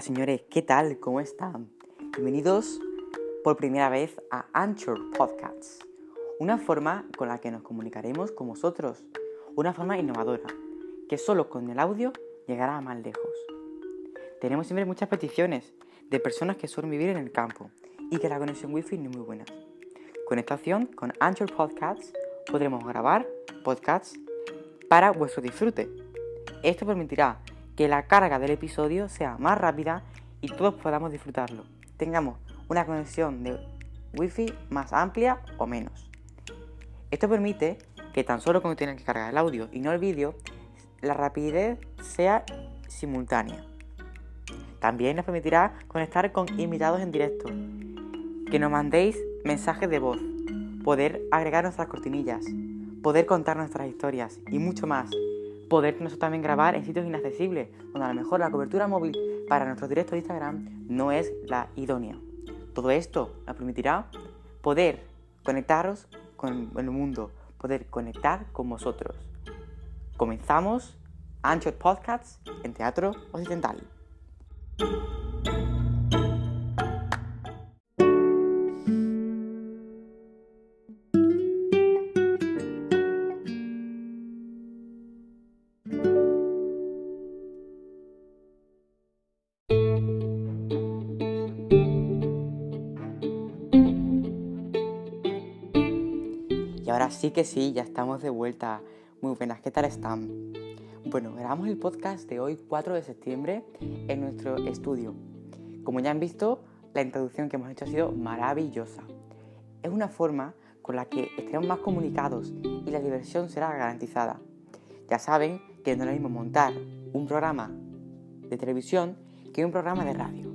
Hola señores, ¿qué tal? ¿Cómo están? Bienvenidos por primera vez a Anchor Podcasts, una forma con la que nos comunicaremos con vosotros, una forma innovadora, que solo con el audio llegará más lejos. Tenemos siempre muchas peticiones de personas que suelen vivir en el campo y que la conexión wifi no es muy buena. Con esta opción, con Anchor Podcasts, podremos grabar podcasts para vuestro disfrute. Esto permitirá que la carga del episodio sea más rápida y todos podamos disfrutarlo. Tengamos una conexión de wifi más amplia o menos. Esto permite que tan solo cuando tienen que cargar el audio y no el vídeo, la rapidez sea simultánea. También nos permitirá conectar con invitados en directo, que nos mandéis mensajes de voz, poder agregar nuestras cortinillas, poder contar nuestras historias y mucho más poder nosotros también grabar en sitios inaccesibles, donde a lo mejor la cobertura móvil para nuestro directo de Instagram no es la idónea. Todo esto nos permitirá poder conectaros con el mundo, poder conectar con vosotros. Comenzamos Anchor Podcasts en Teatro Occidental. Y ahora sí que sí, ya estamos de vuelta. Muy buenas, ¿qué tal están? Bueno, grabamos el podcast de hoy, 4 de septiembre, en nuestro estudio. Como ya han visto, la introducción que hemos hecho ha sido maravillosa. Es una forma con la que estaremos más comunicados y la diversión será garantizada. Ya saben que no es lo mismo montar un programa de televisión que un programa de radio.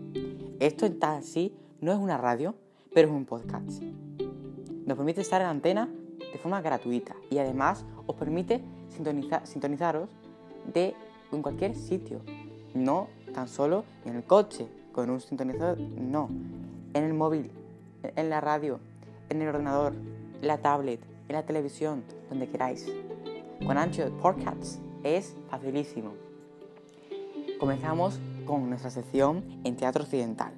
Esto en tal sí no es una radio, pero es un podcast. Nos permite estar en antena de forma gratuita y además os permite sintonizaros de en cualquier sitio, no tan solo en el coche con un sintonizador, no, en el móvil, en la radio, en el ordenador, en la tablet, en la televisión, donde queráis. Con Ancho Podcasts es facilísimo. Comenzamos con nuestra sección en teatro occidental.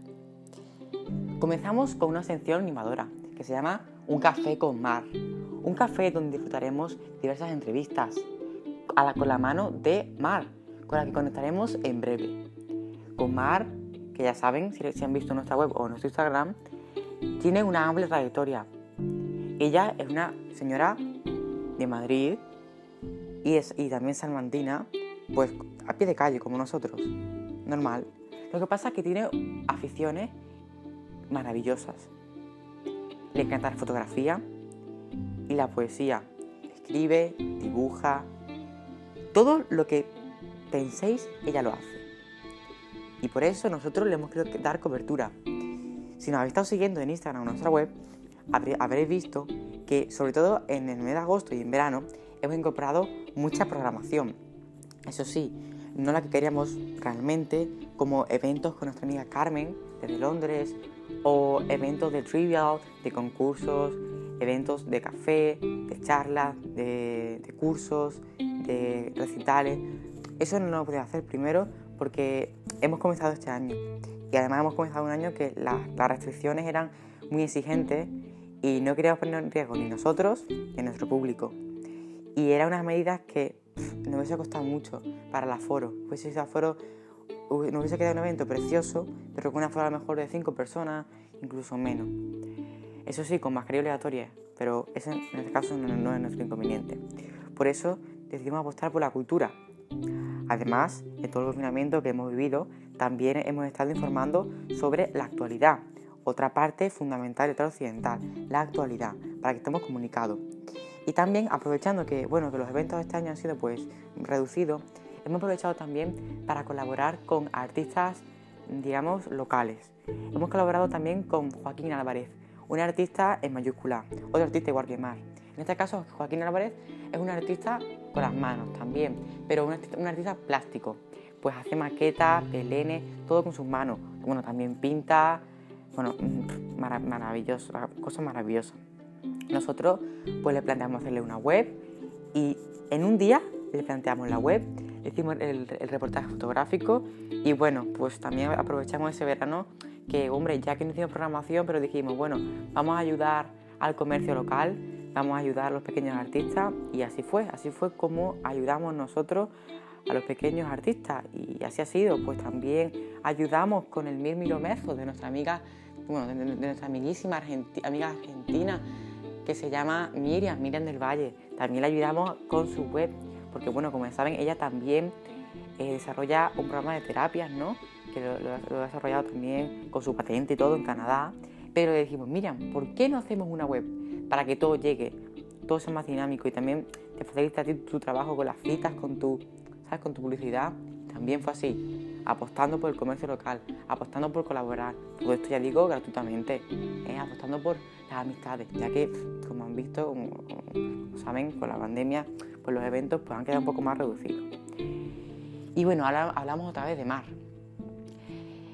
Comenzamos con una sección animadora que se llama Un café con mar. Un café donde disfrutaremos diversas entrevistas a la, con la mano de Mar, con la que conectaremos en breve. Con Mar, que ya saben, si, si han visto nuestra web o nuestro Instagram, tiene una amplia trayectoria. Ella es una señora de Madrid y, es, y también salmantina, pues a pie de calle, como nosotros, normal. Lo que pasa es que tiene aficiones maravillosas. Le encanta la fotografía y la poesía. Escribe, dibuja. Todo lo que penséis, ella lo hace. Y por eso nosotros le hemos querido dar cobertura. Si nos habéis estado siguiendo en Instagram o en nuestra web, habréis visto que sobre todo en el mes de agosto y en verano hemos incorporado mucha programación. Eso sí, no la que queríamos realmente, como eventos con nuestra amiga Carmen desde Londres, o eventos de trivial, de concursos, eventos de café, de charlas, de, cursos, de recitales. Eso no lo podía hacer primero porque hemos comenzado este año y además hemos comenzado un año que la, las restricciones eran muy exigentes y no queríamos poner en riesgo ni nosotros ni nuestro público. Y eran unas medidas que nos hubiese costado mucho para el aforo. Aforo nos hubiese quedado un evento precioso, pero con una aforo a lo mejor de 5 personas, incluso menos. Eso sí, con mascarilla obligatoria, pero ese en este caso no, no es nuestro inconveniente. Por eso decidimos apostar por la cultura. Además, en todo el confinamiento que hemos vivido, también hemos estado informando sobre la actualidad, otra parte fundamental del teatro occidental, la actualidad, para que estemos comunicados. Y también aprovechando que, bueno, que los eventos de este año han sido pues reducidos, hemos aprovechado también para colaborar con artistas, digamos, locales. Hemos colaborado también con Joaquín Álvarez, un artista en mayúscula, otro artista igual que Mar. En este caso, Joaquín Álvarez es un artista con las manos también, pero un artista, plástico. Pues hace maquetas, pelenes, todo con sus manos. Bueno, también pinta, bueno, marav maravilloso, cosas maravillosas. Nosotros pues le planteamos hacerle una web y en un día le planteamos la web, hicimos el, reportaje fotográfico y bueno, pues también aprovechamos ese verano que, hombre, ya que no hicimos programación, pero dijimos, bueno, vamos a ayudar al comercio local, vamos a ayudar a los pequeños artistas y así fue, así fue como ayudamos nosotros a los pequeños artistas y así ha sido, pues también ayudamos con el Mil Mezo de nuestra amiga, bueno, de, nuestra amiguísima amiga argentina que se llama Miriam, Miriam del Valle. También le ayudamos con su web, porque bueno, como saben, ella también eh, desarrolla un programa de terapias, ¿no? Que lo, ha desarrollado también con su patente y todo en Canadá. Pero le dijimos, Miriam, ¿por qué no hacemos una web para que todo llegue, todo sea más dinámico y también te facilita a ti tu trabajo con las citas, con tu, ¿sabes? Con tu publicidad? También fue así, apostando por el comercio local, apostando por colaborar. Todo esto ya digo gratuitamente, ¿eh? apostando por las amistades, ya que, como han visto, saben, con la pandemia, pues los eventos pues, han quedado un poco más reducidos. Y bueno, ahora hablamos otra vez de Mar.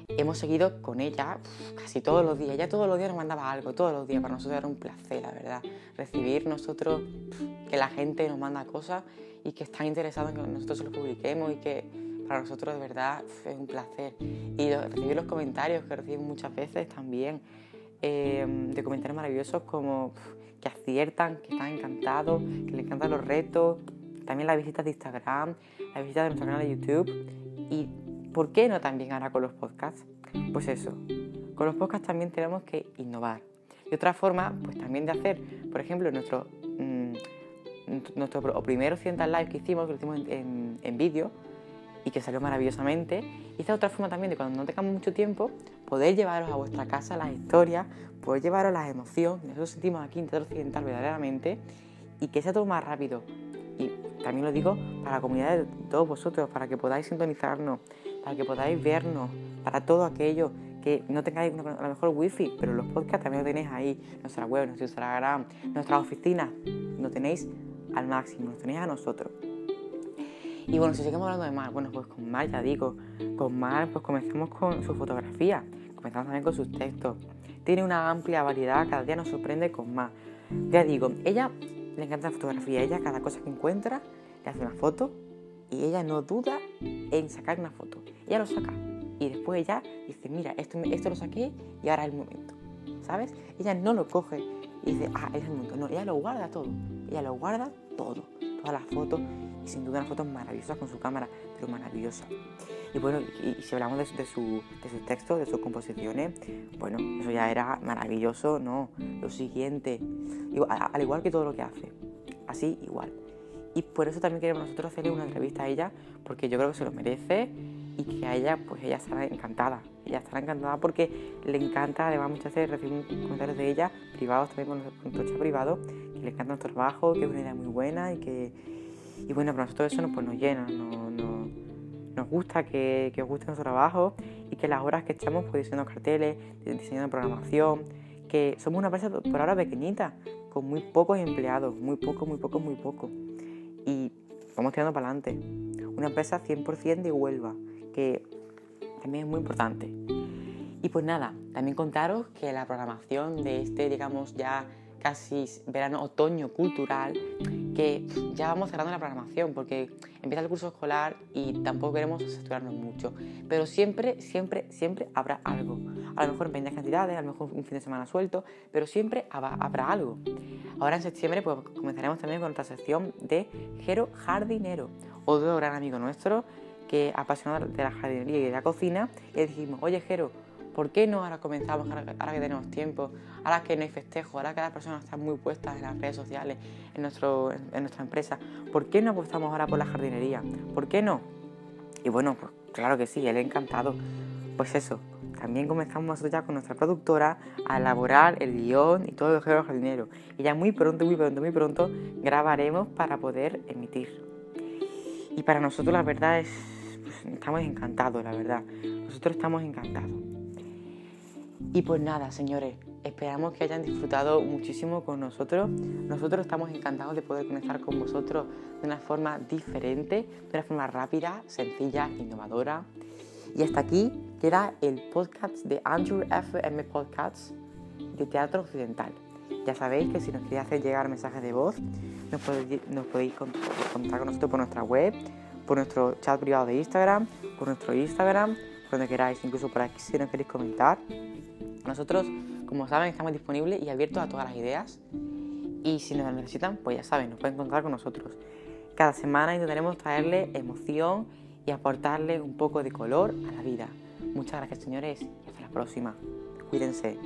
Hemos seguido con ella casi todos los días. Ella todos los días nos mandaba algo, todos los días. Para nosotros era un placer, la verdad. Recibir nosotros que la gente nos manda cosas y que están interesados en que nosotros los publiquemos y que para nosotros de verdad es un placer. Y recibir los comentarios que recibimos muchas veces también Em, de comentarios maravillosos como que aciertan, que están encantados, que les encantan los retos, también las visitas de Instagram, las visitas de nuestro canal de YouTube y, ¿por qué no también ahora con los podcasts? Pues eso, con los podcasts también tenemos que innovar. Y otra forma, pues también de hacer, por ejemplo, nuestro, mm, nuestro primer occidental live que hicimos, que lo hicimos en, en vídeo, y que salió maravillosamente. Y esta otra forma también de cuando no tengamos mucho tiempo, poder llevaros a vuestra casa las historias, poder llevaros las emociones, nosotros sentimos aquí en Teatro Occidental verdaderamente, y que sea todo más rápido. Y también lo digo para la comunidad de todos vosotros, para que podáis sintonizarnos, para que podáis vernos, para todo aquello que no tengáis a lo mejor wifi, pero los podcasts también lo tenéis ahí, nuestra web, nuestro Instagram, nuestras oficinas, lo tenéis al máximo, lo tenéis a nosotros. Y bueno, si seguimos hablando de Mar, bueno, pues con Mar ya digo, con Mar pues comenzamos con su fotografía, comenzamos también con sus textos. Tiene una amplia variedad, cada día nos sorprende con más. Ya digo, ella le encanta la fotografía, ella cada cosa que encuentra le hace una foto y ella no duda en sacar una foto. Ella lo saca y después ella dice, mira, esto, esto lo saqué y ahora es el momento. ¿Sabes? Ella no lo coge y dice, ah, es el momento. No, ella lo guarda todo. Ella lo guarda todo. Todas las fotos y sin duda una foto maravillosa con su cámara, pero maravillosa. Y bueno, y, si hablamos de, su, de sus textos, de sus composiciones, bueno, eso ya era maravilloso, ¿no? Lo siguiente, al igual que todo lo que hace, así igual. Y por eso también queremos nosotros hacerle una entrevista a ella, porque yo creo que se lo merece y que a ella, pues ella estará encantada. Ella estará encantada porque le encanta, además muchas veces recibimos comentarios de ella, privados también con nuestro privado, que le encanta nuestro trabajo, que es una idea muy buena y que, y bueno, para nosotros eso nos, pues, nos llena, nos gusta que, que, os guste nuestro trabajo y que las horas que echamos pues, diseñando carteles, diseñando programación, que somos una empresa por ahora pequeñita, con muy pocos empleados, muy poco, muy poco, muy poco. Y vamos tirando para adelante. Una empresa 100% de Huelva, que también es muy importante. Y pues nada, también contaros que la programación de este, digamos, ya casi verano, otoño cultural, que ya vamos cerrando la programación porque empieza el curso escolar y tampoco queremos saturarnos mucho. Pero siempre, siempre, siempre habrá algo. A lo mejor en pequeñas cantidades, a lo mejor un fin de semana suelto, pero siempre habrá algo. Ahora en septiembre pues, comenzaremos también con nuestra sección de Jero Jardinero, otro gran amigo nuestro que apasionado de la jardinería y de la cocina. Y le dijimos, oye Jero, ¿Por qué no ahora comenzamos, ahora que tenemos tiempo, ahora que no hay festejo, ahora que las personas están muy puestas en las redes sociales, en, nuestro, en nuestra empresa? ¿Por qué no apostamos ahora por la jardinería? ¿Por qué no? Y bueno, pues claro que sí, él encantado. Pues eso, también comenzamos ya con nuestra productora a elaborar el guion y todo el género jardinero. Y ya muy pronto, muy pronto, muy pronto grabaremos para poder emitir. Y para nosotros la verdad es, pues, estamos encantados, la verdad. Nosotros estamos encantados. Y pues nada, señores, esperamos que hayan disfrutado muchísimo con nosotros. Nosotros estamos encantados de poder conectar con vosotros de una forma diferente, de una forma rápida, sencilla, innovadora. Y hasta aquí queda el podcast de Andrew FM Podcasts de Teatro Occidental. Ya sabéis que si nos queréis hacer llegar mensajes de voz, nos podéis, nos contactar con nosotros por nuestra web, por nuestro chat privado de Instagram, por nuestro Instagram, por donde queráis, incluso por aquí si no queréis comentar. Nosotros, como saben, estamos disponibles y abiertos a todas las ideas. Y si nos necesitan, pues ya saben, nos pueden contar con nosotros. Cada semana intentaremos traerle emoción y aportarle un poco de color a la vida. Muchas gracias, señores, y hasta la próxima. Cuídense.